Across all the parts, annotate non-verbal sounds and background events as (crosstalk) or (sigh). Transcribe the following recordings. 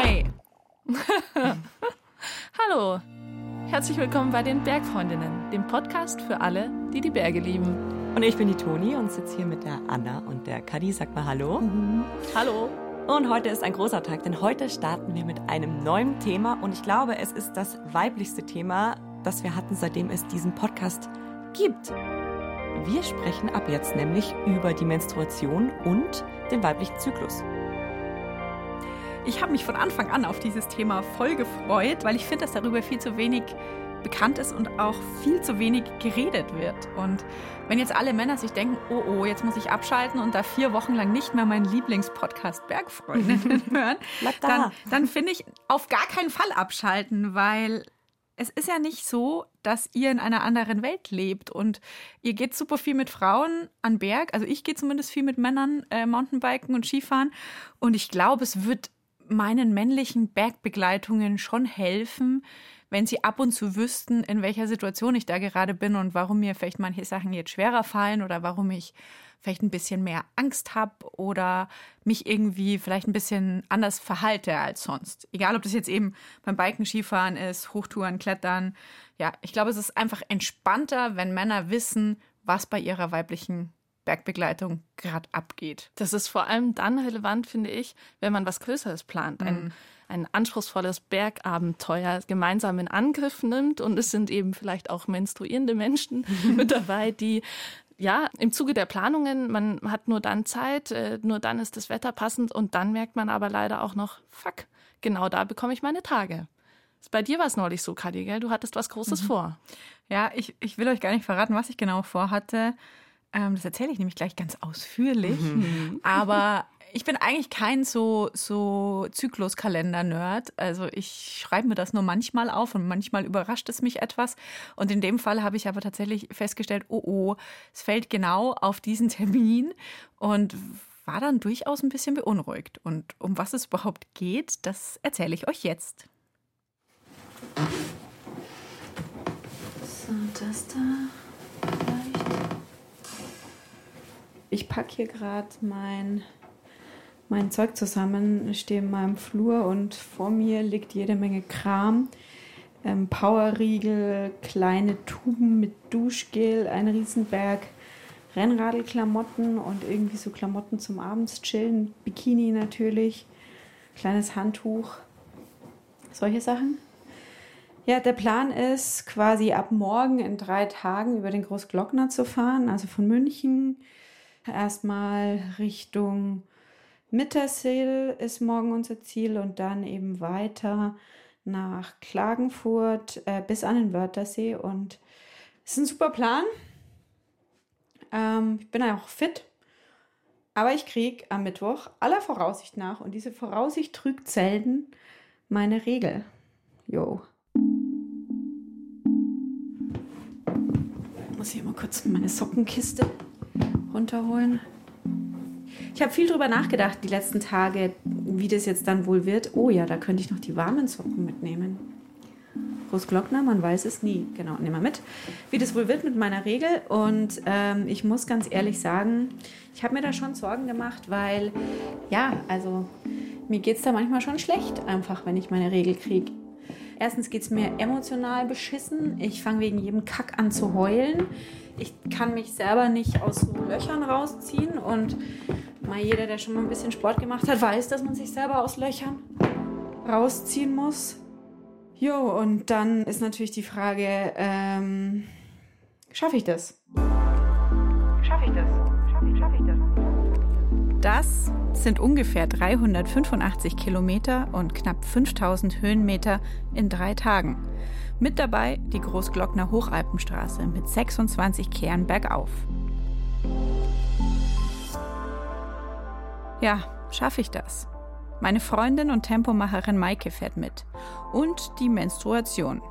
Hey. (laughs) Hallo. Herzlich willkommen bei den Bergfreundinnen, dem Podcast für alle, die die Berge lieben. Und ich bin die Toni und sitze hier mit der Anna und der Kadi. Sag mal Hallo. Mhm. Hallo. Und heute ist ein großer Tag, denn heute starten wir mit einem neuen Thema und ich glaube, es ist das weiblichste Thema, das wir hatten, seitdem es diesen Podcast gibt. Wir sprechen ab jetzt nämlich über die Menstruation und den weiblichen Zyklus. Ich habe mich von Anfang an auf dieses Thema voll gefreut, weil ich finde, dass darüber viel zu wenig bekannt ist und auch viel zu wenig geredet wird. Und wenn jetzt alle Männer sich denken, oh oh, jetzt muss ich abschalten und da vier Wochen lang nicht mehr meinen Lieblingspodcast Bergfreundinnen (laughs) (laughs) hören, da. dann, dann finde ich auf gar keinen Fall abschalten, weil es ist ja nicht so, dass ihr in einer anderen Welt lebt und ihr geht super viel mit Frauen an Berg. Also ich gehe zumindest viel mit Männern äh, Mountainbiken und Skifahren und ich glaube, es wird meinen männlichen Bergbegleitungen schon helfen, wenn sie ab und zu wüssten, in welcher Situation ich da gerade bin und warum mir vielleicht manche Sachen jetzt schwerer fallen oder warum ich vielleicht ein bisschen mehr Angst habe oder mich irgendwie vielleicht ein bisschen anders verhalte als sonst. Egal, ob das jetzt eben beim Biken, Skifahren ist, Hochtouren, Klettern. Ja, ich glaube, es ist einfach entspannter, wenn Männer wissen, was bei ihrer weiblichen Bergbegleitung gerade abgeht. Das ist vor allem dann relevant, finde ich, wenn man was Größeres plant. Ein, mhm. ein anspruchsvolles Bergabenteuer gemeinsam in Angriff nimmt und es sind eben vielleicht auch menstruierende Menschen (laughs) mit dabei, die ja, im Zuge der Planungen, man hat nur dann Zeit, äh, nur dann ist das Wetter passend und dann merkt man aber leider auch noch, fuck, genau da bekomme ich meine Tage. Bei dir war es neulich so, Kadi, gell? Du hattest was Großes mhm. vor. Ja, ich, ich will euch gar nicht verraten, was ich genau vorhatte. Ähm, das erzähle ich nämlich gleich ganz ausführlich. Mhm. Aber ich bin eigentlich kein so, so Zykluskalender-Nerd. Also ich schreibe mir das nur manchmal auf und manchmal überrascht es mich etwas. Und in dem Fall habe ich aber tatsächlich festgestellt, oh oh, es fällt genau auf diesen Termin und war dann durchaus ein bisschen beunruhigt. Und um was es überhaupt geht, das erzähle ich euch jetzt. So, das da. Ich packe hier gerade mein mein Zeug zusammen, stehe in meinem Flur und vor mir liegt jede Menge Kram. Ähm, Powerriegel, kleine Tuben mit Duschgel, ein Riesenberg Rennradlklamotten und irgendwie so Klamotten zum Abends chillen, Bikini natürlich, kleines Handtuch, solche Sachen. Ja, der Plan ist quasi ab morgen in drei Tagen über den Großglockner zu fahren, also von München erstmal Richtung Mittersill ist morgen unser Ziel und dann eben weiter nach Klagenfurt äh, bis an den Wörthersee. Und es ist ein super Plan. Ähm, ich bin auch fit. Aber ich kriege am Mittwoch aller Voraussicht nach, und diese Voraussicht trügt selten, meine Regel. Jo. Ich muss hier mal kurz meine Sockenkiste runterholen. Ich habe viel drüber nachgedacht die letzten Tage, wie das jetzt dann wohl wird. Oh ja, da könnte ich noch die warmen Socken mitnehmen. Großglockner, man weiß es nie. Genau, nehmen wir mit. Wie das wohl wird mit meiner Regel. Und ähm, ich muss ganz ehrlich sagen, ich habe mir da schon Sorgen gemacht, weil, ja, also mir geht es da manchmal schon schlecht, einfach, wenn ich meine Regel kriege. Erstens geht es mir emotional beschissen. Ich fange wegen jedem Kack an zu heulen. Ich kann mich selber nicht aus so Löchern rausziehen und Mal jeder, der schon mal ein bisschen Sport gemacht hat, weiß, dass man sich selber aus Löchern rausziehen muss. Jo, und dann ist natürlich die Frage, ähm, schaffe ich das? Schaffe ich das? Schaffe ich, schaff ich das? Das sind ungefähr 385 Kilometer und knapp 5000 Höhenmeter in drei Tagen. Mit dabei die Großglockner Hochalpenstraße mit 26 Kehren bergauf. Ja, schaffe ich das? Meine Freundin und Tempomacherin Maike fährt mit. Und die Menstruation.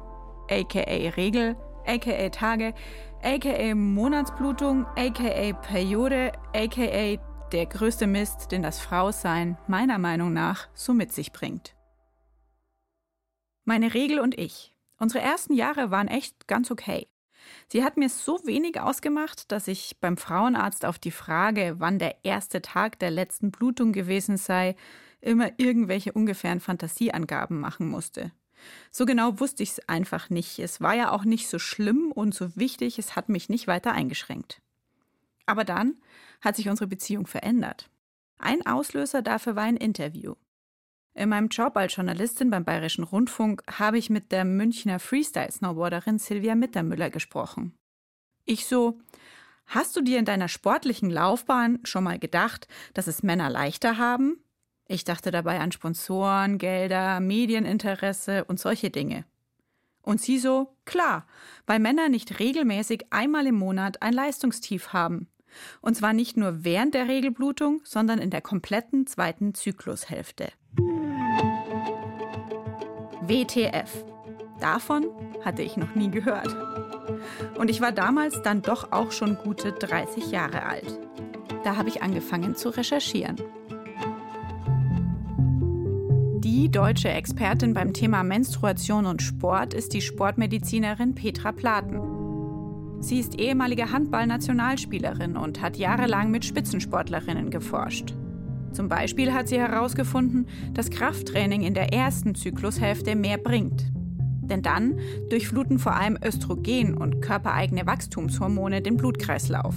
aka Regel, aka Tage, aka Monatsblutung, aka Periode, aka der größte Mist, den das Frausein meiner Meinung nach so mit sich bringt. Meine Regel und ich. Unsere ersten Jahre waren echt ganz okay. Sie hat mir so wenig ausgemacht, dass ich beim Frauenarzt auf die Frage, wann der erste Tag der letzten Blutung gewesen sei, immer irgendwelche ungefähren Fantasieangaben machen musste. So genau wusste ich es einfach nicht. Es war ja auch nicht so schlimm und so wichtig, es hat mich nicht weiter eingeschränkt. Aber dann hat sich unsere Beziehung verändert. Ein Auslöser dafür war ein Interview. In meinem Job als Journalistin beim Bayerischen Rundfunk habe ich mit der Münchner Freestyle-Snowboarderin Silvia Mittermüller gesprochen. Ich so, hast du dir in deiner sportlichen Laufbahn schon mal gedacht, dass es Männer leichter haben? Ich dachte dabei an Sponsoren, Gelder, Medieninteresse und solche Dinge. Und sie so, klar, weil Männer nicht regelmäßig einmal im Monat ein Leistungstief haben. Und zwar nicht nur während der Regelblutung, sondern in der kompletten zweiten Zyklushälfte. WTF. Davon hatte ich noch nie gehört. Und ich war damals dann doch auch schon gute 30 Jahre alt. Da habe ich angefangen zu recherchieren. Die deutsche Expertin beim Thema Menstruation und Sport ist die Sportmedizinerin Petra Platen. Sie ist ehemalige Handballnationalspielerin und hat jahrelang mit Spitzensportlerinnen geforscht. Zum Beispiel hat sie herausgefunden, dass Krafttraining in der ersten Zyklushälfte mehr bringt. Denn dann durchfluten vor allem Östrogen und körpereigene Wachstumshormone den Blutkreislauf.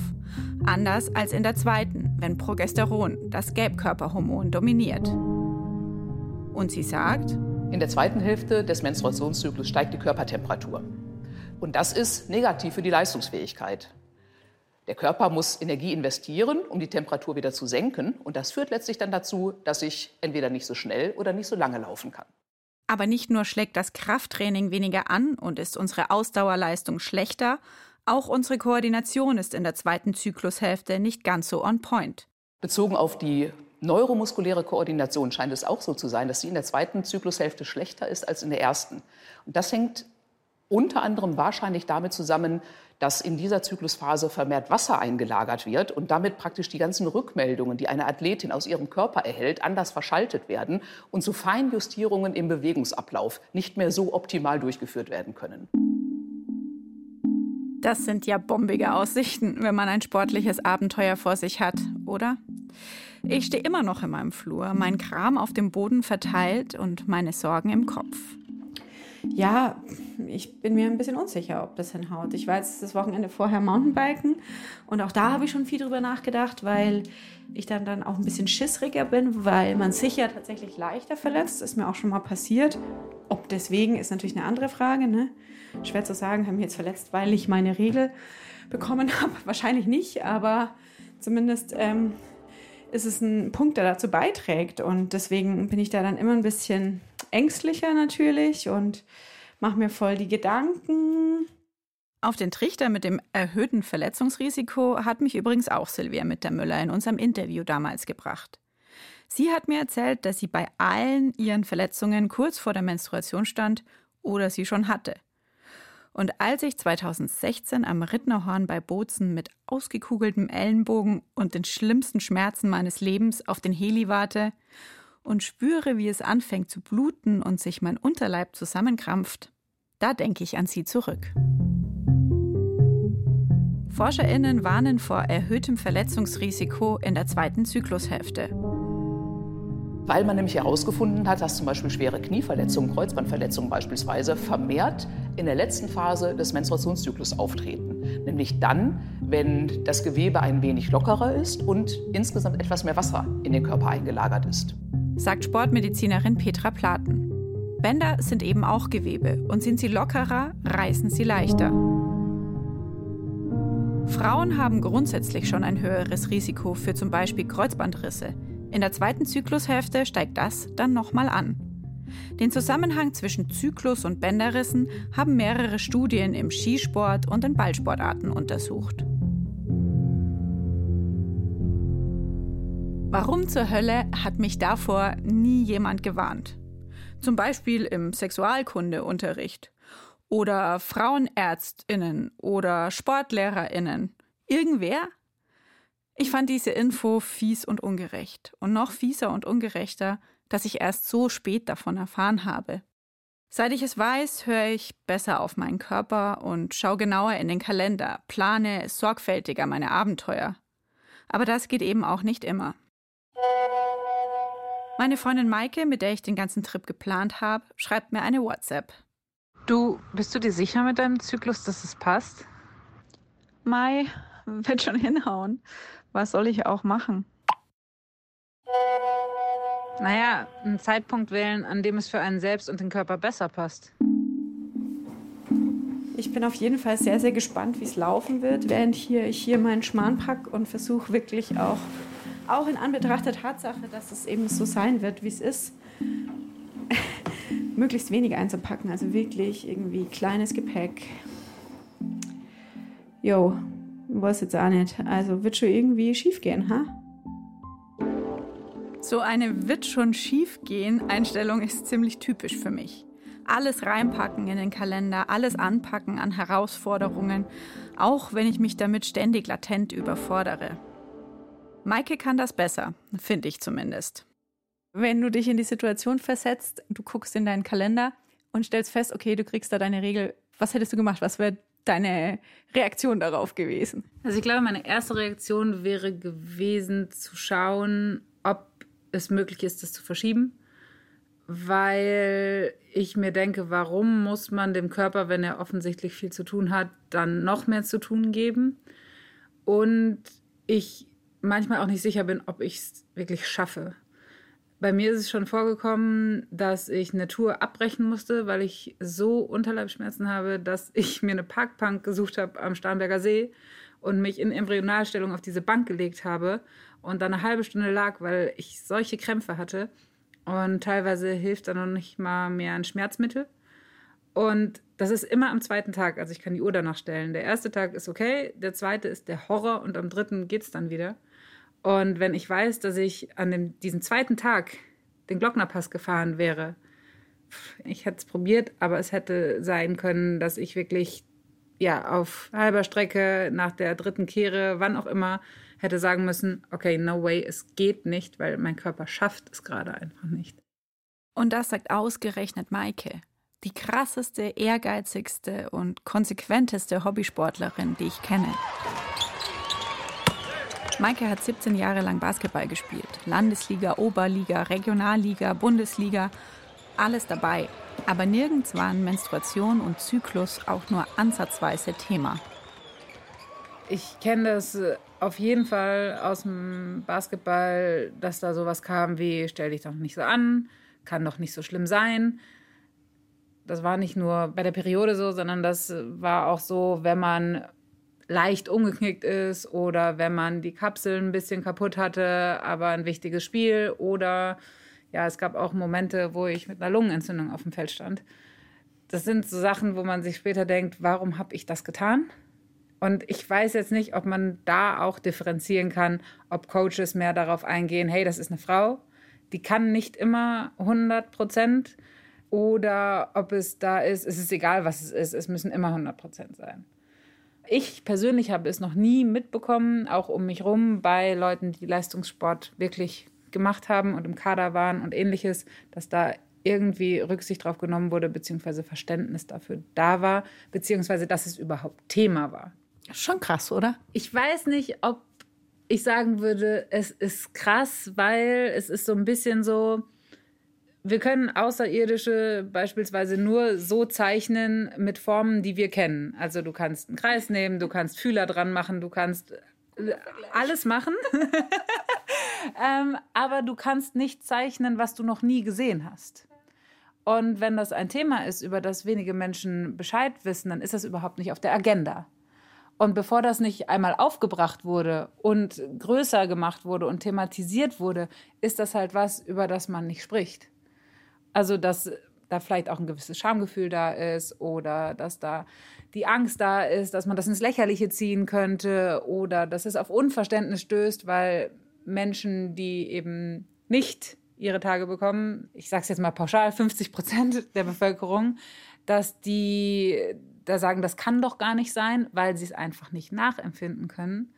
Anders als in der zweiten, wenn Progesteron, das Gelbkörperhormon, dominiert. Und sie sagt, in der zweiten Hälfte des Menstruationszyklus steigt die Körpertemperatur. Und das ist negativ für die Leistungsfähigkeit. Der Körper muss Energie investieren, um die Temperatur wieder zu senken. Und das führt letztlich dann dazu, dass ich entweder nicht so schnell oder nicht so lange laufen kann. Aber nicht nur schlägt das Krafttraining weniger an und ist unsere Ausdauerleistung schlechter, auch unsere Koordination ist in der zweiten Zyklushälfte nicht ganz so on point. Bezogen auf die neuromuskuläre Koordination scheint es auch so zu sein, dass sie in der zweiten Zyklushälfte schlechter ist als in der ersten. Und das hängt unter anderem wahrscheinlich damit zusammen, dass in dieser Zyklusphase vermehrt Wasser eingelagert wird und damit praktisch die ganzen Rückmeldungen, die eine Athletin aus ihrem Körper erhält, anders verschaltet werden und so Feinjustierungen im Bewegungsablauf nicht mehr so optimal durchgeführt werden können. Das sind ja bombige Aussichten, wenn man ein sportliches Abenteuer vor sich hat, oder? Ich stehe immer noch in meinem Flur, mein Kram auf dem Boden verteilt und meine Sorgen im Kopf. Ja, ich bin mir ein bisschen unsicher, ob das hinhaut. Ich war jetzt das Wochenende vorher Mountainbiken und auch da habe ich schon viel drüber nachgedacht, weil ich dann, dann auch ein bisschen schissriger bin, weil man sich ja tatsächlich leichter verletzt. Ist mir auch schon mal passiert. Ob deswegen ist natürlich eine andere Frage. Ne? Schwer zu sagen, haben mich jetzt verletzt, weil ich meine Regel bekommen (laughs) habe. Wahrscheinlich nicht, aber zumindest ähm, ist es ein Punkt, der dazu beiträgt. Und deswegen bin ich da dann immer ein bisschen ängstlicher natürlich und mache mir voll die Gedanken. Auf den Trichter mit dem erhöhten Verletzungsrisiko hat mich übrigens auch Silvia mit der Müller in unserem Interview damals gebracht. Sie hat mir erzählt, dass sie bei allen ihren Verletzungen kurz vor der Menstruation stand oder sie schon hatte. Und als ich 2016 am Rittnerhorn bei Bozen mit ausgekugeltem Ellenbogen und den schlimmsten Schmerzen meines Lebens auf den Heli warte und spüre, wie es anfängt zu bluten und sich mein Unterleib zusammenkrampft, da denke ich an sie zurück. Forscherinnen warnen vor erhöhtem Verletzungsrisiko in der zweiten Zyklushälfte. Weil man nämlich herausgefunden hat, dass zum Beispiel schwere Knieverletzungen, Kreuzbandverletzungen beispielsweise, vermehrt in der letzten Phase des Menstruationszyklus auftreten. Nämlich dann, wenn das Gewebe ein wenig lockerer ist und insgesamt etwas mehr Wasser in den Körper eingelagert ist sagt Sportmedizinerin Petra Platen. Bänder sind eben auch Gewebe und sind sie lockerer, reißen sie leichter. Frauen haben grundsätzlich schon ein höheres Risiko für zum Beispiel Kreuzbandrisse. In der zweiten Zyklushälfte steigt das dann nochmal an. Den Zusammenhang zwischen Zyklus und Bänderrissen haben mehrere Studien im Skisport und in Ballsportarten untersucht. Warum zur Hölle hat mich davor nie jemand gewarnt? Zum Beispiel im Sexualkundeunterricht oder Frauenärztinnen oder Sportlehrerinnen. Irgendwer? Ich fand diese Info fies und ungerecht. Und noch fieser und ungerechter, dass ich erst so spät davon erfahren habe. Seit ich es weiß, höre ich besser auf meinen Körper und schaue genauer in den Kalender, plane sorgfältiger meine Abenteuer. Aber das geht eben auch nicht immer. Meine Freundin Maike, mit der ich den ganzen Trip geplant habe, schreibt mir eine WhatsApp. Du, bist du dir sicher mit deinem Zyklus, dass es passt? Mai, wird schon hinhauen. Was soll ich auch machen? Naja, einen Zeitpunkt wählen, an dem es für einen selbst und den Körper besser passt. Ich bin auf jeden Fall sehr, sehr gespannt, wie es laufen wird, während hier, ich hier meinen Schmarrn packe und versuche wirklich auch, auch in Anbetracht der Tatsache, dass es eben so sein wird, wie es ist, (laughs) möglichst wenig einzupacken. Also wirklich irgendwie kleines Gepäck. Jo, weiß jetzt auch nicht. Also wird schon irgendwie schief gehen, ha? So eine wird schon schief gehen Einstellung ist ziemlich typisch für mich. Alles reinpacken in den Kalender, alles anpacken an Herausforderungen, auch wenn ich mich damit ständig latent überfordere. Maike kann das besser, finde ich zumindest. Wenn du dich in die Situation versetzt, du guckst in deinen Kalender und stellst fest, okay, du kriegst da deine Regel, was hättest du gemacht? Was wäre deine Reaktion darauf gewesen? Also ich glaube, meine erste Reaktion wäre gewesen zu schauen, ob es möglich ist, das zu verschieben, weil ich mir denke, warum muss man dem Körper, wenn er offensichtlich viel zu tun hat, dann noch mehr zu tun geben? Und ich manchmal auch nicht sicher bin, ob ich es wirklich schaffe. Bei mir ist es schon vorgekommen, dass ich eine Tour abbrechen musste, weil ich so Unterleibschmerzen habe, dass ich mir eine Parkbank gesucht habe am Starnberger See und mich in Embryonalstellung auf diese Bank gelegt habe und dann eine halbe Stunde lag, weil ich solche Krämpfe hatte. Und teilweise hilft dann noch nicht mal mehr ein Schmerzmittel. Und das ist immer am zweiten Tag, also ich kann die Uhr danach stellen. Der erste Tag ist okay, der zweite ist der Horror und am dritten geht es dann wieder. Und wenn ich weiß, dass ich an dem, diesem zweiten Tag den Glocknerpass gefahren wäre, ich hätte es probiert, aber es hätte sein können, dass ich wirklich ja auf halber Strecke nach der dritten Kehre, wann auch immer, hätte sagen müssen, okay, no way, es geht nicht, weil mein Körper schafft es gerade einfach nicht. Und das sagt ausgerechnet Maike, die krasseste, ehrgeizigste und konsequenteste Hobbysportlerin, die ich kenne. Maike hat 17 Jahre lang Basketball gespielt. Landesliga, Oberliga, Regionalliga, Bundesliga, alles dabei. Aber nirgends waren Menstruation und Zyklus auch nur ansatzweise Thema. Ich kenne das äh, auf jeden Fall aus dem Basketball, dass da sowas kam wie, stell dich doch nicht so an, kann doch nicht so schlimm sein. Das war nicht nur bei der Periode so, sondern das war auch so, wenn man leicht umgeknickt ist oder wenn man die Kapseln ein bisschen kaputt hatte, aber ein wichtiges Spiel oder ja, es gab auch Momente, wo ich mit einer Lungenentzündung auf dem Feld stand. Das sind so Sachen, wo man sich später denkt, warum habe ich das getan? Und ich weiß jetzt nicht, ob man da auch differenzieren kann, ob Coaches mehr darauf eingehen, hey, das ist eine Frau, die kann nicht immer 100 Prozent oder ob es da ist, es ist egal, was es ist, es müssen immer 100 Prozent sein. Ich persönlich habe es noch nie mitbekommen, auch um mich rum, bei Leuten, die Leistungssport wirklich gemacht haben und im Kader waren und ähnliches, dass da irgendwie Rücksicht drauf genommen wurde, beziehungsweise Verständnis dafür da war, beziehungsweise dass es überhaupt Thema war. Schon krass, oder? Ich weiß nicht, ob ich sagen würde, es ist krass, weil es ist so ein bisschen so, wir können Außerirdische beispielsweise nur so zeichnen mit Formen, die wir kennen. Also du kannst einen Kreis nehmen, du kannst Fühler dran machen, du kannst äh, alles machen. (laughs) ähm, aber du kannst nicht zeichnen, was du noch nie gesehen hast. Und wenn das ein Thema ist, über das wenige Menschen Bescheid wissen, dann ist das überhaupt nicht auf der Agenda. Und bevor das nicht einmal aufgebracht wurde und größer gemacht wurde und thematisiert wurde, ist das halt was, über das man nicht spricht. Also, dass da vielleicht auch ein gewisses Schamgefühl da ist oder dass da die Angst da ist, dass man das ins Lächerliche ziehen könnte oder dass es auf Unverständnis stößt, weil Menschen, die eben nicht ihre Tage bekommen, ich sage es jetzt mal pauschal, 50 Prozent der Bevölkerung, dass die da sagen, das kann doch gar nicht sein, weil sie es einfach nicht nachempfinden können.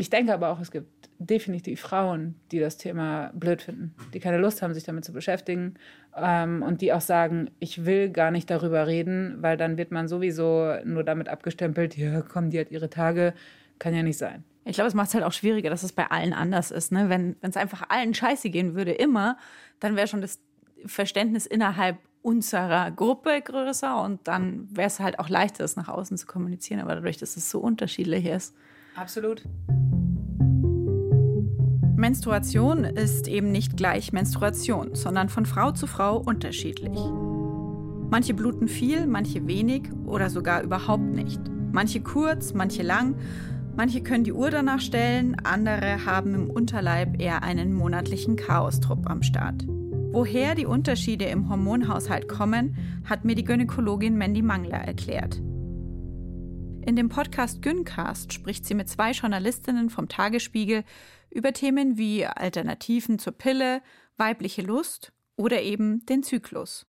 Ich denke aber auch, es gibt definitiv Frauen, die das Thema blöd finden, die keine Lust haben, sich damit zu beschäftigen ähm, und die auch sagen, ich will gar nicht darüber reden, weil dann wird man sowieso nur damit abgestempelt, ja, kommen die hat ihre Tage, kann ja nicht sein. Ich glaube, es macht es halt auch schwieriger, dass es bei allen anders ist. Ne? Wenn es einfach allen scheiße gehen würde, immer, dann wäre schon das Verständnis innerhalb unserer Gruppe größer und dann wäre es halt auch leichter, das nach außen zu kommunizieren. Aber dadurch, dass es so unterschiedlich ist. Absolut. Menstruation ist eben nicht gleich Menstruation, sondern von Frau zu Frau unterschiedlich. Manche bluten viel, manche wenig oder sogar überhaupt nicht. Manche kurz, manche lang Manche können die Uhr danach stellen, andere haben im Unterleib eher einen monatlichen Chaostrupp am Start. Woher die Unterschiede im Hormonhaushalt kommen, hat mir die Gynäkologin Mandy Mangler erklärt. In dem Podcast Gyncast spricht sie mit zwei Journalistinnen vom Tagesspiegel über Themen wie Alternativen zur Pille, weibliche Lust oder eben den Zyklus.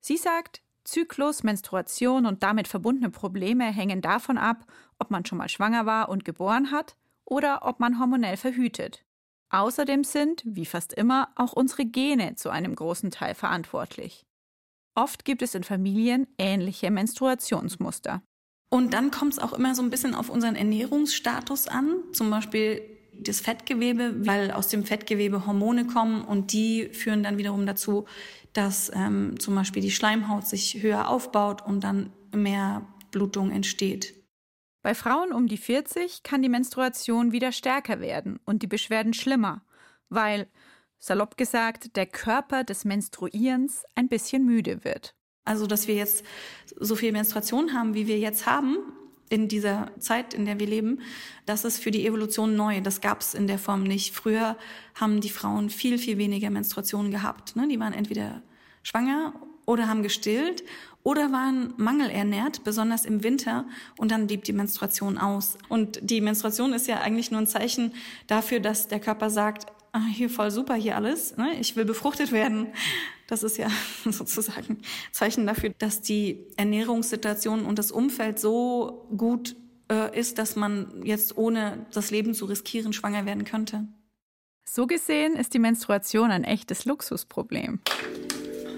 Sie sagt, Zyklus, Menstruation und damit verbundene Probleme hängen davon ab, ob man schon mal schwanger war und geboren hat oder ob man hormonell verhütet. Außerdem sind, wie fast immer, auch unsere Gene zu einem großen Teil verantwortlich. Oft gibt es in Familien ähnliche Menstruationsmuster. Und dann kommt es auch immer so ein bisschen auf unseren Ernährungsstatus an, zum Beispiel das Fettgewebe, weil aus dem Fettgewebe Hormone kommen und die führen dann wiederum dazu, dass ähm, zum Beispiel die Schleimhaut sich höher aufbaut und dann mehr Blutung entsteht. Bei Frauen um die 40 kann die Menstruation wieder stärker werden und die Beschwerden schlimmer, weil, salopp gesagt, der Körper des Menstruierens ein bisschen müde wird. Also, dass wir jetzt so viel Menstruation haben, wie wir jetzt haben, in dieser Zeit, in der wir leben, das ist für die Evolution neu. Das gab es in der Form nicht. Früher haben die Frauen viel, viel weniger Menstruationen gehabt. Ne? Die waren entweder schwanger oder haben gestillt oder waren mangelernährt, besonders im Winter, und dann blieb die Menstruation aus. Und die Menstruation ist ja eigentlich nur ein Zeichen dafür, dass der Körper sagt, ah, hier voll super, hier alles, ne? ich will befruchtet werden. Das ist ja (laughs) sozusagen Zeichen dafür, dass die Ernährungssituation und das Umfeld so gut äh, ist, dass man jetzt ohne das Leben zu riskieren schwanger werden könnte. So gesehen ist die Menstruation ein echtes Luxusproblem.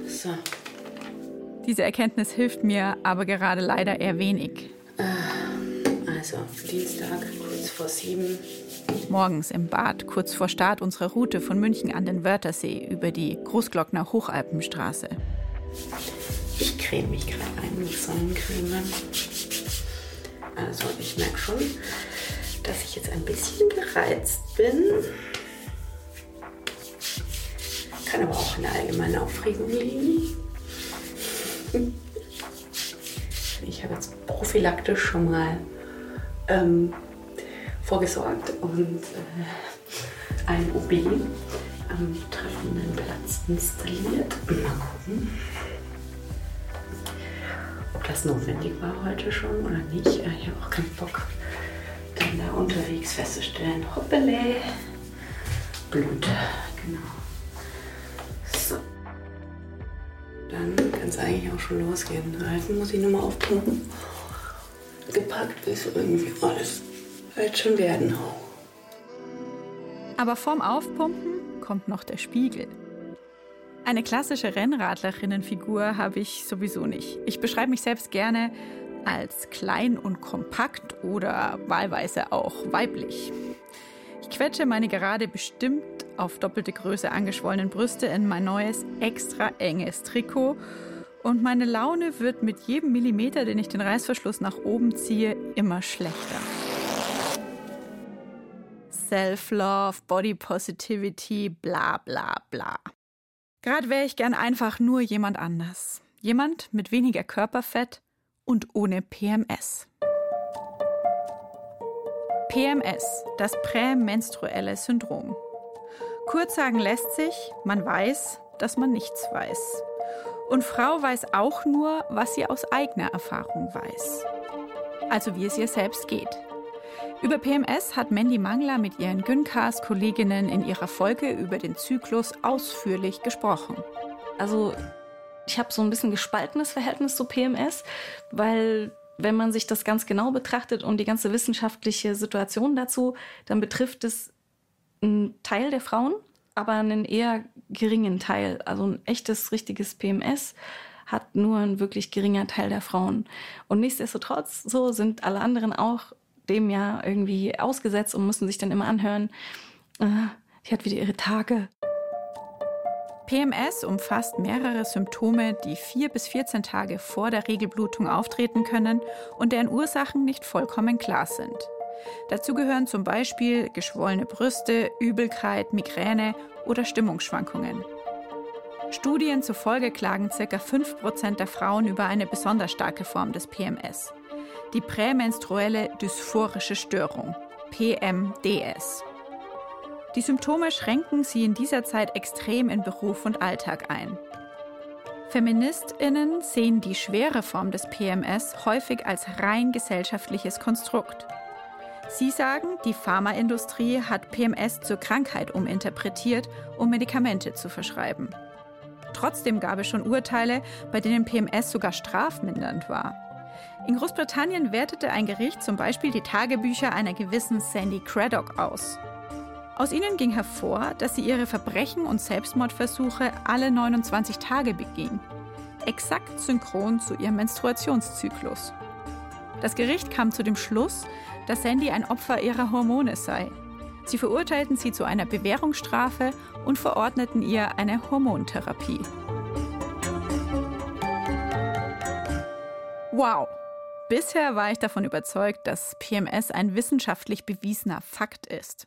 So. Diese Erkenntnis hilft mir aber gerade leider eher wenig. Also Dienstag, kurz vor sieben, Morgens im Bad, kurz vor Start unserer Route von München an den Wörthersee über die Großglockner Hochalpenstraße. Ich creme mich gerade ein mit Sonnencreme. Also ich merke schon, dass ich jetzt ein bisschen gereizt bin. Kann aber auch in der allgemeinen Aufregung liegen. Ich habe jetzt prophylaktisch schon mal ähm, vorgesorgt und äh, ein OB am treffenden Platz installiert. Mal gucken, ob das notwendig war heute schon oder nicht. Ich habe auch keinen Bock, dann da unterwegs festzustellen, hoppele, Blut, genau. So. Dann kann es eigentlich auch schon losgehen. Reifen muss ich nur mal aufpumpen. Gepackt ist irgendwie alles wird schon werden. Aber vorm Aufpumpen kommt noch der Spiegel. Eine klassische Rennradlerinnenfigur habe ich sowieso nicht. Ich beschreibe mich selbst gerne als klein und kompakt oder wahlweise auch weiblich. Ich quetsche meine gerade bestimmt auf doppelte Größe angeschwollenen Brüste in mein neues, extra enges Trikot und meine Laune wird mit jedem Millimeter, den ich den Reißverschluss nach oben ziehe, immer schlechter. Self-Love, Body Positivity, bla bla bla. Gerade wäre ich gern einfach nur jemand anders. Jemand mit weniger Körperfett und ohne PMS. PMS, das prämenstruelle Syndrom. Kurz sagen lässt sich, man weiß, dass man nichts weiß. Und Frau weiß auch nur, was sie aus eigener Erfahrung weiß. Also wie es ihr selbst geht. Über PMS hat Mandy Mangler mit ihren Gyncast-Kolleginnen in ihrer Folge über den Zyklus ausführlich gesprochen. Also ich habe so ein bisschen gespaltenes Verhältnis zu PMS, weil wenn man sich das ganz genau betrachtet und die ganze wissenschaftliche Situation dazu, dann betrifft es einen Teil der Frauen, aber einen eher geringen Teil. Also ein echtes, richtiges PMS hat nur ein wirklich geringer Teil der Frauen. Und nichtsdestotrotz, so sind alle anderen auch dem ja irgendwie ausgesetzt und müssen sich dann immer anhören, äh, die hat wieder ihre Tage. PMS umfasst mehrere Symptome, die vier bis 14 Tage vor der Regelblutung auftreten können und deren Ursachen nicht vollkommen klar sind. Dazu gehören zum Beispiel geschwollene Brüste, Übelkeit, Migräne oder Stimmungsschwankungen. Studien zufolge klagen ca. 5% der Frauen über eine besonders starke Form des PMS, die prämenstruelle dysphorische Störung, PMDS. Die Symptome schränken sie in dieser Zeit extrem in Beruf und Alltag ein. Feministinnen sehen die schwere Form des PMS häufig als rein gesellschaftliches Konstrukt. Sie sagen, die Pharmaindustrie hat PMS zur Krankheit uminterpretiert, um Medikamente zu verschreiben. Trotzdem gab es schon Urteile, bei denen PMS sogar strafmindernd war. In Großbritannien wertete ein Gericht zum Beispiel die Tagebücher einer gewissen Sandy Craddock aus. Aus ihnen ging hervor, dass sie ihre Verbrechen und Selbstmordversuche alle 29 Tage beging. Exakt synchron zu ihrem Menstruationszyklus. Das Gericht kam zu dem Schluss, dass Sandy ein Opfer ihrer Hormone sei. Sie verurteilten sie zu einer Bewährungsstrafe und verordneten ihr eine Hormontherapie. Wow! Bisher war ich davon überzeugt, dass PMS ein wissenschaftlich bewiesener Fakt ist.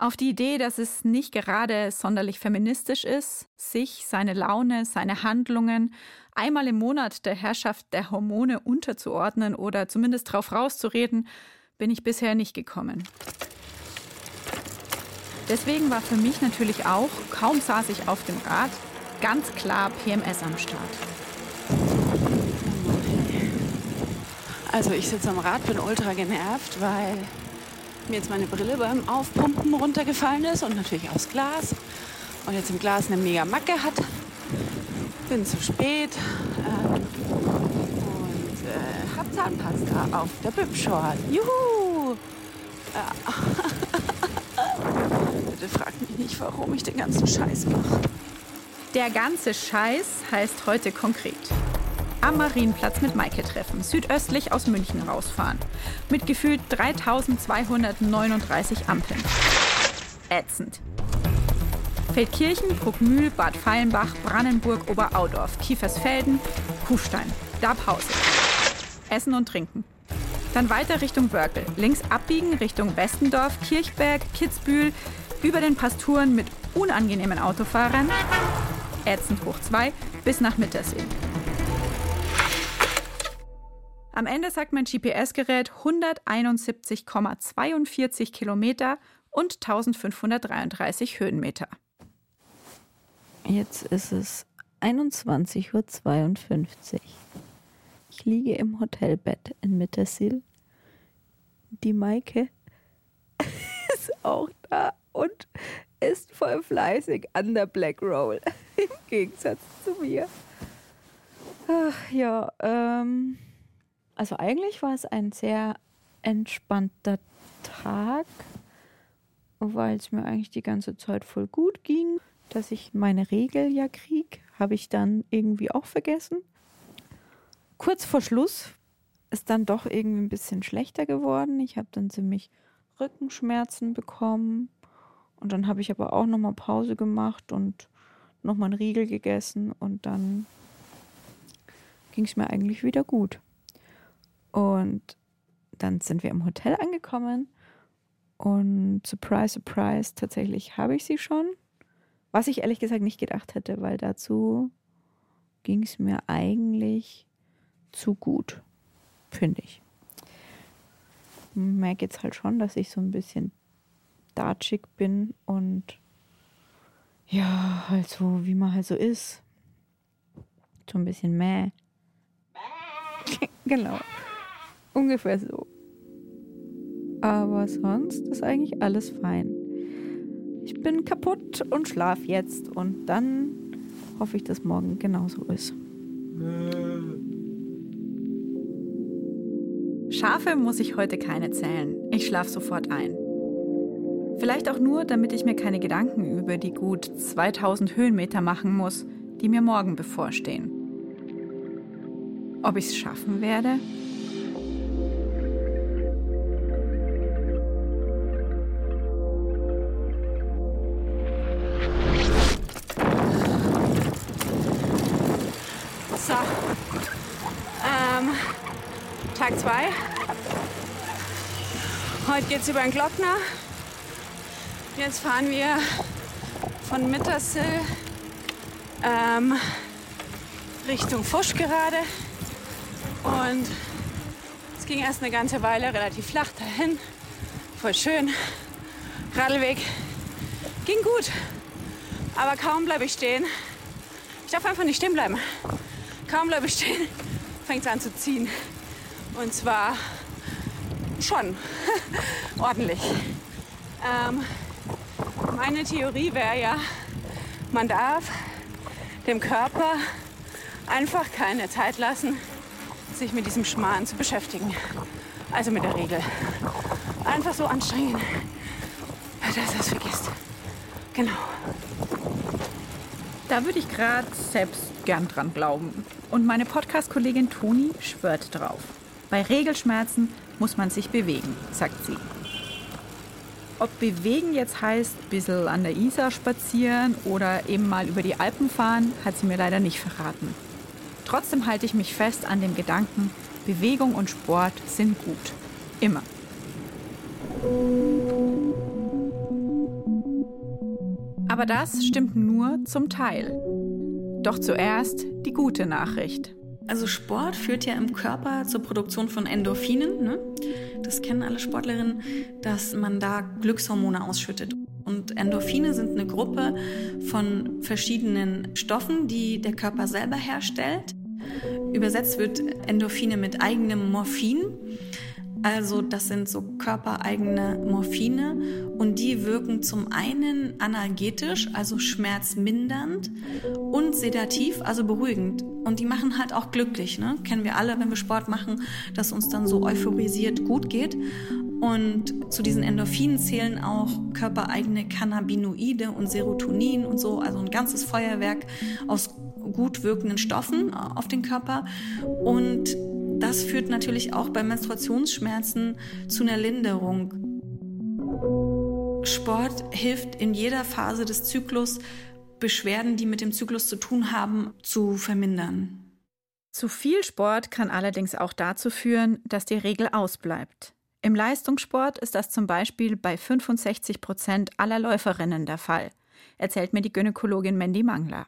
Auf die Idee, dass es nicht gerade sonderlich feministisch ist, sich, seine Laune, seine Handlungen einmal im Monat der Herrschaft der Hormone unterzuordnen oder zumindest drauf rauszureden, bin ich bisher nicht gekommen. Deswegen war für mich natürlich auch, kaum saß ich auf dem Rad, ganz klar PMS am Start. Also ich sitze am Rad, bin ultra genervt, weil mir jetzt meine Brille beim Aufpumpen runtergefallen ist und natürlich aus Glas. Und jetzt im Glas eine mega Macke hat. Bin zu spät ähm, und äh, hab Zahnpasta auf der Bibshort. Juhu! Äh, (laughs) Bitte fragt mich nicht, warum ich den ganzen Scheiß mache. Der ganze Scheiß heißt heute konkret am Marienplatz mit Maike treffen, südöstlich aus München rausfahren. Mit gefühlt 3239 Ampeln. Ätzend. Feldkirchen, Bruckmühl, Bad Feilenbach, Brandenburg, Oberaudorf, Kiefersfelden, Kufstein. Da Pause. Essen und trinken. Dann weiter Richtung Börkel. Links abbiegen Richtung Westendorf, Kirchberg, Kitzbühel, über den Pasturen mit unangenehmen Autofahrern. Ätzend hoch 2 bis nach Mittersee. Am Ende sagt mein GPS-Gerät 171,42 Kilometer und 1533 Höhenmeter. Jetzt ist es 21.52 Uhr. Ich liege im Hotelbett in Mittersil. Die Maike (laughs) ist auch da und ist voll fleißig an der Black Roll. (laughs) Im Gegensatz zu mir. Ach ja, ähm. Also eigentlich war es ein sehr entspannter Tag, weil es mir eigentlich die ganze Zeit voll gut ging. Dass ich meine Regel ja krieg, habe ich dann irgendwie auch vergessen. Kurz vor Schluss ist dann doch irgendwie ein bisschen schlechter geworden. Ich habe dann ziemlich Rückenschmerzen bekommen. Und dann habe ich aber auch nochmal Pause gemacht und nochmal einen Riegel gegessen. Und dann ging es mir eigentlich wieder gut. Und dann sind wir im Hotel angekommen und surprise, surprise, tatsächlich habe ich sie schon. Was ich ehrlich gesagt nicht gedacht hätte, weil dazu ging es mir eigentlich zu gut, finde ich. Ich merke jetzt halt schon, dass ich so ein bisschen datschig bin und ja, halt so, wie man halt so ist. So ein bisschen mäh. (laughs) genau. Ungefähr so. Aber sonst ist eigentlich alles fein. Ich bin kaputt und schlaf jetzt und dann hoffe ich, dass morgen genauso ist. Schafe muss ich heute keine zählen. Ich schlafe sofort ein. Vielleicht auch nur, damit ich mir keine Gedanken über die gut 2000 Höhenmeter machen muss, die mir morgen bevorstehen. Ob ich es schaffen werde? Tag 2. Heute geht es über den Glockner. Jetzt fahren wir von Mittersill ähm, Richtung Fusch gerade. Und es ging erst eine ganze Weile relativ flach dahin. Voll schön. Radlweg ging gut. Aber kaum bleibe ich stehen. Ich darf einfach nicht stehen bleiben. Kaum bleibe ich stehen, fängt es an zu ziehen. Und zwar schon (laughs) ordentlich. Ähm, meine Theorie wäre ja, man darf dem Körper einfach keine Zeit lassen, sich mit diesem Schmarrn zu beschäftigen. Also mit der Regel. Einfach so anstrengen, dass er es vergisst. Genau. Da würde ich gerade selbst gern dran glauben. Und meine Podcast-Kollegin Toni schwört drauf. Bei Regelschmerzen muss man sich bewegen, sagt sie. Ob bewegen jetzt heißt, ein bisschen an der Isar spazieren oder eben mal über die Alpen fahren, hat sie mir leider nicht verraten. Trotzdem halte ich mich fest an dem Gedanken, Bewegung und Sport sind gut. Immer. Aber das stimmt nur zum Teil. Doch zuerst die gute Nachricht. Also Sport führt ja im Körper zur Produktion von Endorphinen. Ne? Das kennen alle Sportlerinnen, dass man da Glückshormone ausschüttet. Und Endorphine sind eine Gruppe von verschiedenen Stoffen, die der Körper selber herstellt. Übersetzt wird Endorphine mit eigenem Morphin. Also das sind so körpereigene Morphine und die wirken zum einen analgetisch, also schmerzmindernd und sedativ, also beruhigend. Und die machen halt auch glücklich. Ne? Kennen wir alle, wenn wir Sport machen, dass uns dann so euphorisiert gut geht. Und zu diesen Endorphinen zählen auch körpereigene Cannabinoide und Serotonin und so, also ein ganzes Feuerwerk aus gut wirkenden Stoffen auf den Körper. Und das führt natürlich auch bei Menstruationsschmerzen zu einer Linderung. Sport hilft in jeder Phase des Zyklus, Beschwerden, die mit dem Zyklus zu tun haben, zu vermindern. Zu viel Sport kann allerdings auch dazu führen, dass die Regel ausbleibt. Im Leistungssport ist das zum Beispiel bei 65 Prozent aller Läuferinnen der Fall, erzählt mir die Gynäkologin Mandy Mangler.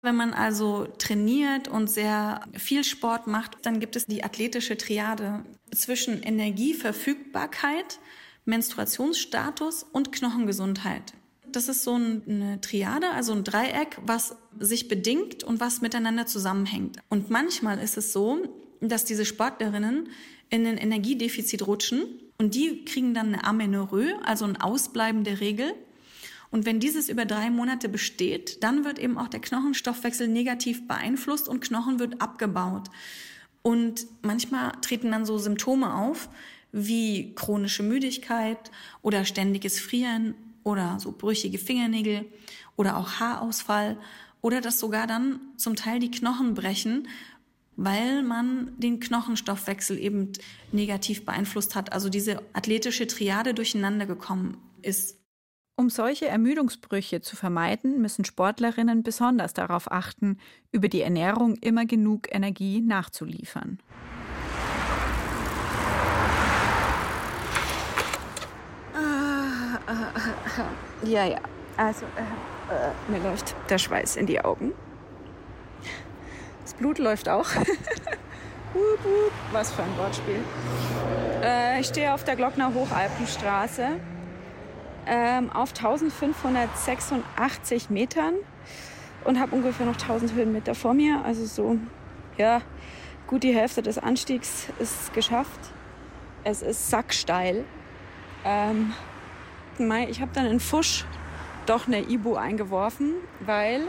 Wenn man also trainiert und sehr viel Sport macht, dann gibt es die athletische Triade zwischen Energieverfügbarkeit, Menstruationsstatus und Knochengesundheit. Das ist so eine Triade, also ein Dreieck, was sich bedingt und was miteinander zusammenhängt. Und manchmal ist es so, dass diese Sportlerinnen in ein Energiedefizit rutschen und die kriegen dann eine Amenorrhoe, also ein Ausbleiben der Regel. Und wenn dieses über drei Monate besteht, dann wird eben auch der Knochenstoffwechsel negativ beeinflusst und Knochen wird abgebaut. Und manchmal treten dann so Symptome auf wie chronische Müdigkeit oder ständiges Frieren oder so brüchige Fingernägel oder auch Haarausfall oder dass sogar dann zum Teil die Knochen brechen, weil man den Knochenstoffwechsel eben negativ beeinflusst hat. Also diese athletische Triade durcheinander gekommen ist. Um solche Ermüdungsbrüche zu vermeiden, müssen Sportlerinnen besonders darauf achten, über die Ernährung immer genug Energie nachzuliefern. Ja, ja. Also, äh, äh, mir läuft der Schweiß in die Augen. Das Blut läuft auch. (laughs) Was für ein Wortspiel. Äh, ich stehe auf der Glockner Hochalpenstraße ähm, auf 1586 Metern und habe ungefähr noch 1000 Höhenmeter vor mir. Also so, ja, gut die Hälfte des Anstiegs ist geschafft. Es ist sacksteil. Ähm, ich habe dann in Fusch doch eine Ibu eingeworfen, weil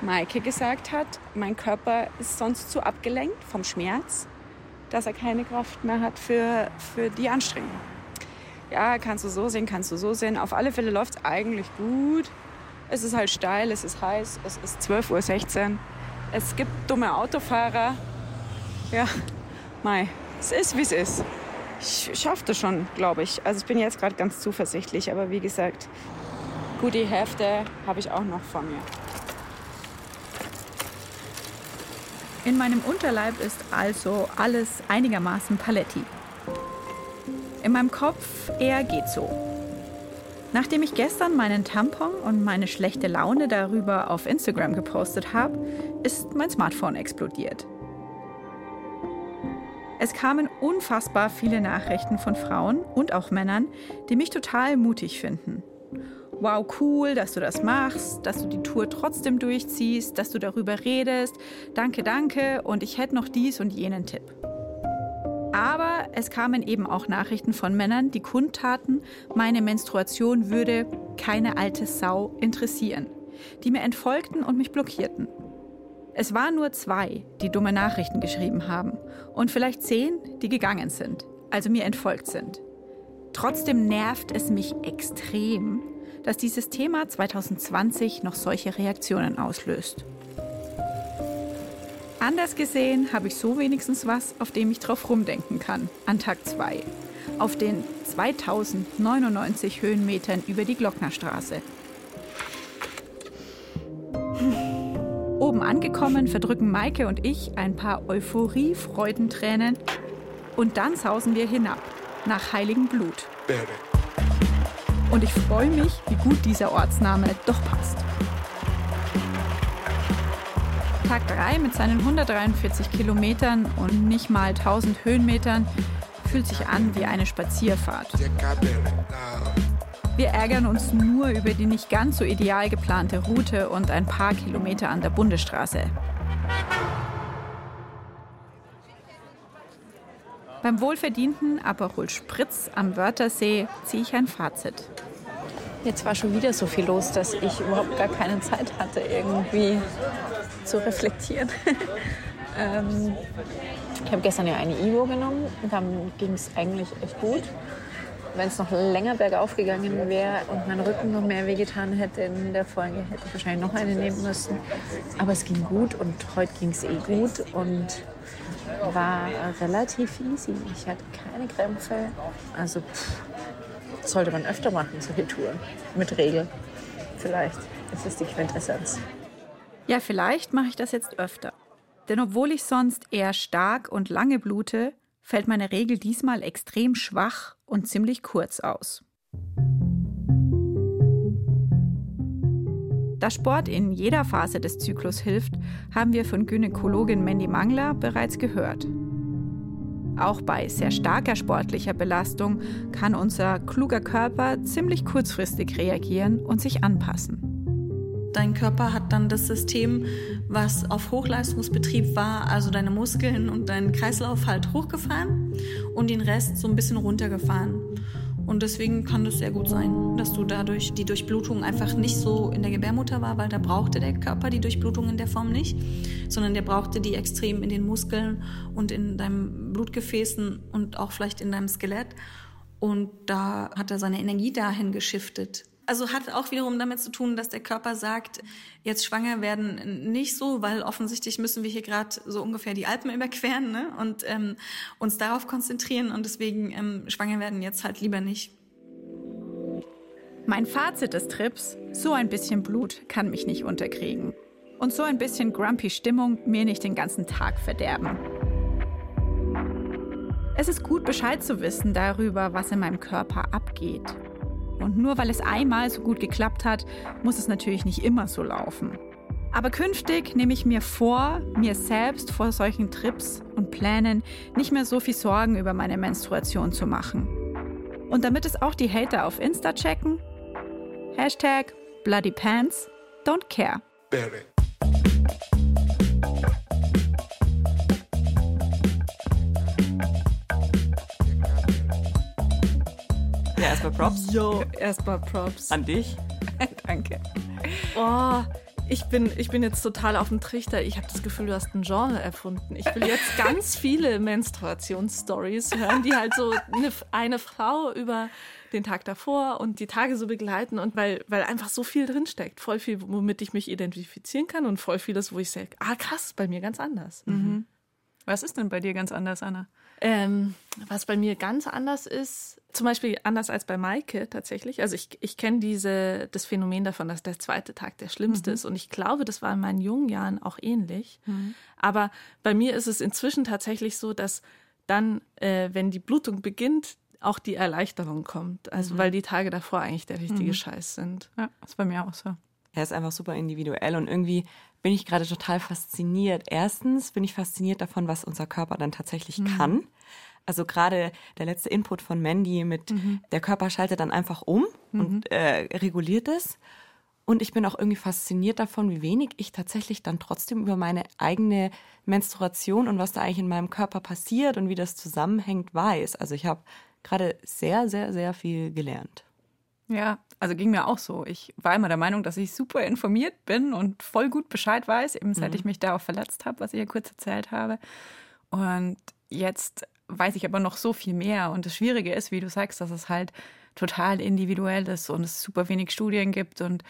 Maike gesagt hat, mein Körper ist sonst zu abgelenkt vom Schmerz, dass er keine Kraft mehr hat für, für die Anstrengung ja, kannst du so sehen, kannst du so sehen. Auf alle Fälle läuft es eigentlich gut. Es ist halt steil, es ist heiß, es ist 12.16 Uhr. Es gibt dumme Autofahrer. Ja, mei, es ist, wie es ist. Ich schaffe das schon, glaube ich. Also ich bin jetzt gerade ganz zuversichtlich, aber wie gesagt, gut die Hälfte habe ich auch noch vor mir. In meinem Unterleib ist also alles einigermaßen paletti. In meinem Kopf eher geht so. Nachdem ich gestern meinen Tampon und meine schlechte Laune darüber auf Instagram gepostet habe, ist mein Smartphone explodiert. Es kamen unfassbar viele Nachrichten von Frauen und auch Männern, die mich total mutig finden. Wow, cool, dass du das machst, dass du die Tour trotzdem durchziehst, dass du darüber redest. Danke, danke und ich hätte noch dies und jenen Tipp. Aber es kamen eben auch Nachrichten von Männern, die kundtaten, meine Menstruation würde keine alte Sau interessieren, die mir entfolgten und mich blockierten. Es waren nur zwei, die dumme Nachrichten geschrieben haben und vielleicht zehn, die gegangen sind, also mir entfolgt sind. Trotzdem nervt es mich extrem, dass dieses Thema 2020 noch solche Reaktionen auslöst. Anders gesehen habe ich so wenigstens was, auf dem ich drauf rumdenken kann, an Tag 2, auf den 2099 Höhenmetern über die Glocknerstraße. Oben angekommen verdrücken Maike und ich ein paar Euphorie-Freudentränen und dann sausen wir hinab nach Heiligen Blut. Und ich freue mich, wie gut dieser Ortsname doch passt. Tag 3 mit seinen 143 Kilometern und nicht mal 1000 Höhenmetern fühlt sich an wie eine Spazierfahrt. Wir ärgern uns nur über die nicht ganz so ideal geplante Route und ein paar Kilometer an der Bundesstraße. Beim wohlverdienten Aperol Spritz am Wörthersee ziehe ich ein Fazit. Jetzt war schon wieder so viel los, dass ich überhaupt gar keine Zeit hatte, irgendwie zu reflektieren. (laughs) ähm, ich habe gestern ja eine Ivo genommen und dann ging es eigentlich echt gut. Wenn es noch länger bergauf gegangen wäre und mein Rücken noch mehr wehgetan hätte in der Folge, hätte ich wahrscheinlich noch eine nehmen müssen. Aber es ging gut und heute ging es eh gut und war relativ easy. Ich hatte keine Krämpfe. Also pff, sollte man öfter machen, solche Touren. Mit Regel. Vielleicht. Das ist die Quintessenz. Ja, vielleicht mache ich das jetzt öfter. Denn obwohl ich sonst eher stark und lange blute, fällt meine Regel diesmal extrem schwach und ziemlich kurz aus. Dass Sport in jeder Phase des Zyklus hilft, haben wir von Gynäkologin Mandy Mangler bereits gehört. Auch bei sehr starker sportlicher Belastung kann unser kluger Körper ziemlich kurzfristig reagieren und sich anpassen. Dein Körper hat dann das System, was auf Hochleistungsbetrieb war, also deine Muskeln und deinen Kreislauf halt hochgefahren und den Rest so ein bisschen runtergefahren. Und deswegen kann das sehr gut sein, dass du dadurch die Durchblutung einfach nicht so in der Gebärmutter war, weil da brauchte der Körper die Durchblutung in der Form nicht, sondern der brauchte die extrem in den Muskeln und in deinem Blutgefäßen und auch vielleicht in deinem Skelett. Und da hat er seine Energie dahin geschiftet also hat auch wiederum damit zu tun, dass der Körper sagt, jetzt schwanger werden nicht so, weil offensichtlich müssen wir hier gerade so ungefähr die Alpen (laughs) überqueren ne? und ähm, uns darauf konzentrieren und deswegen ähm, schwanger werden jetzt halt lieber nicht. Mein Fazit des Trips, so ein bisschen Blut kann mich nicht unterkriegen. Und so ein bisschen grumpy Stimmung mir nicht den ganzen Tag verderben. Es ist gut Bescheid zu wissen darüber, was in meinem Körper abgeht und nur weil es einmal so gut geklappt hat, muss es natürlich nicht immer so laufen. Aber künftig nehme ich mir vor, mir selbst vor solchen Trips und Plänen nicht mehr so viel Sorgen über meine Menstruation zu machen. Und damit es auch die Hater auf Insta checken, Hashtag BloodyPants, don't care. Berry. Ja, erstmal Props. Jo, erstmal Props. An dich. (laughs) Danke. Oh, ich bin, ich bin jetzt total auf dem Trichter. Ich habe das Gefühl, du hast ein Genre erfunden. Ich will jetzt ganz (laughs) viele Menstruationsstories hören, die halt so eine, eine Frau über den Tag davor und die Tage so begleiten und weil, weil einfach so viel drinsteckt. Voll viel, womit ich mich identifizieren kann und voll vieles, wo ich sage, ah krass, bei mir ganz anders. Mhm. Was ist denn bei dir ganz anders, Anna? Ähm, was bei mir ganz anders ist, zum Beispiel anders als bei Maike tatsächlich. Also ich, ich kenne diese das Phänomen davon, dass der zweite Tag der schlimmste mhm. ist. Und ich glaube, das war in meinen jungen Jahren auch ähnlich. Mhm. Aber bei mir ist es inzwischen tatsächlich so, dass dann, äh, wenn die Blutung beginnt, auch die Erleichterung kommt. Also mhm. weil die Tage davor eigentlich der richtige mhm. Scheiß sind. Ja, das ist bei mir auch so. Er ist einfach super individuell und irgendwie bin ich gerade total fasziniert. Erstens bin ich fasziniert davon, was unser Körper dann tatsächlich mhm. kann. Also gerade der letzte Input von Mandy mit mhm. der Körper schaltet dann einfach um mhm. und äh, reguliert es. Und ich bin auch irgendwie fasziniert davon, wie wenig ich tatsächlich dann trotzdem über meine eigene Menstruation und was da eigentlich in meinem Körper passiert und wie das zusammenhängt weiß. Also ich habe gerade sehr, sehr, sehr viel gelernt. Ja, also ging mir auch so. Ich war immer der Meinung, dass ich super informiert bin und voll gut Bescheid weiß, eben seit mhm. ich mich darauf verletzt habe, was ich ja kurz erzählt habe. Und jetzt weiß ich aber noch so viel mehr. Und das Schwierige ist, wie du sagst, dass es halt total individuell ist und es super wenig Studien gibt und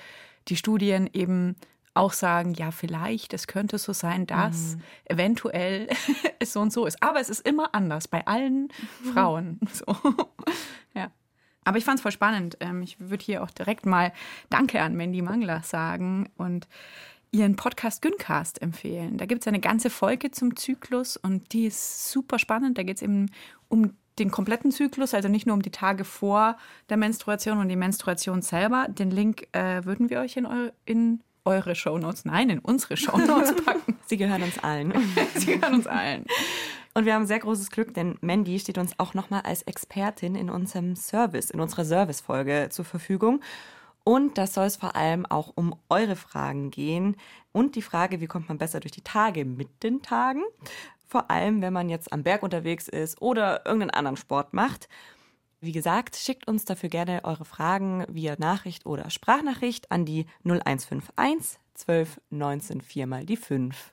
die Studien eben auch sagen, ja, vielleicht, es könnte so sein, dass mhm. eventuell (laughs) es so und so ist. Aber es ist immer anders bei allen mhm. Frauen. (laughs) So. ja. Aber ich fand es voll spannend. Ähm, ich würde hier auch direkt mal Danke an Mandy Mangler sagen und ihren Podcast Güncast empfehlen. Da gibt es eine ganze Folge zum Zyklus und die ist super spannend. Da geht es eben um den kompletten Zyklus, also nicht nur um die Tage vor der Menstruation und die Menstruation selber. Den Link äh, würden wir euch in, eu in eure Shownotes, nein, in unsere Shownotes (laughs) packen. Sie gehören uns allen. (laughs) Sie gehören uns allen. Und wir haben sehr großes Glück, denn Mandy steht uns auch nochmal als Expertin in unserem Service, in unserer Servicefolge zur Verfügung. Und das soll es vor allem auch um eure Fragen gehen und die Frage, wie kommt man besser durch die Tage mit den Tagen? Vor allem, wenn man jetzt am Berg unterwegs ist oder irgendeinen anderen Sport macht. Wie gesagt, schickt uns dafür gerne eure Fragen via Nachricht oder Sprachnachricht an die 0151 12 19 4 mal die 5.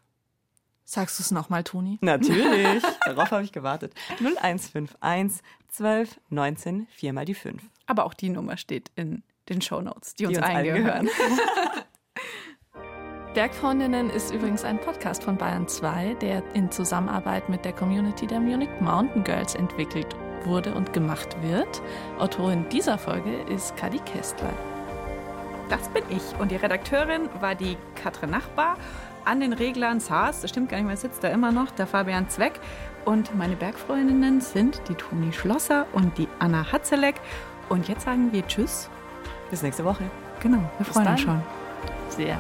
Sagst du es nochmal, Toni? Natürlich. (laughs) Darauf habe ich gewartet. 0151 12 19 4 mal die 5. Aber auch die Nummer steht in den Shownotes, die uns, die uns allen gehören. (laughs) Bergfreundinnen ist übrigens ein Podcast von Bayern 2, der in Zusammenarbeit mit der Community der Munich Mountain Girls entwickelt wurde und gemacht wird. Autorin dieser Folge ist Kadi Kästler. Das bin ich und die Redakteurin war die Katrin Nachbar. An den Reglern saß, das stimmt gar nicht mehr, sitzt da immer noch, der Fabian Zweck. Und meine Bergfreundinnen sind die Toni Schlosser und die Anna Hatzeleck. Und jetzt sagen wir Tschüss bis nächste Woche. Genau, wir freuen uns schon. Sehr.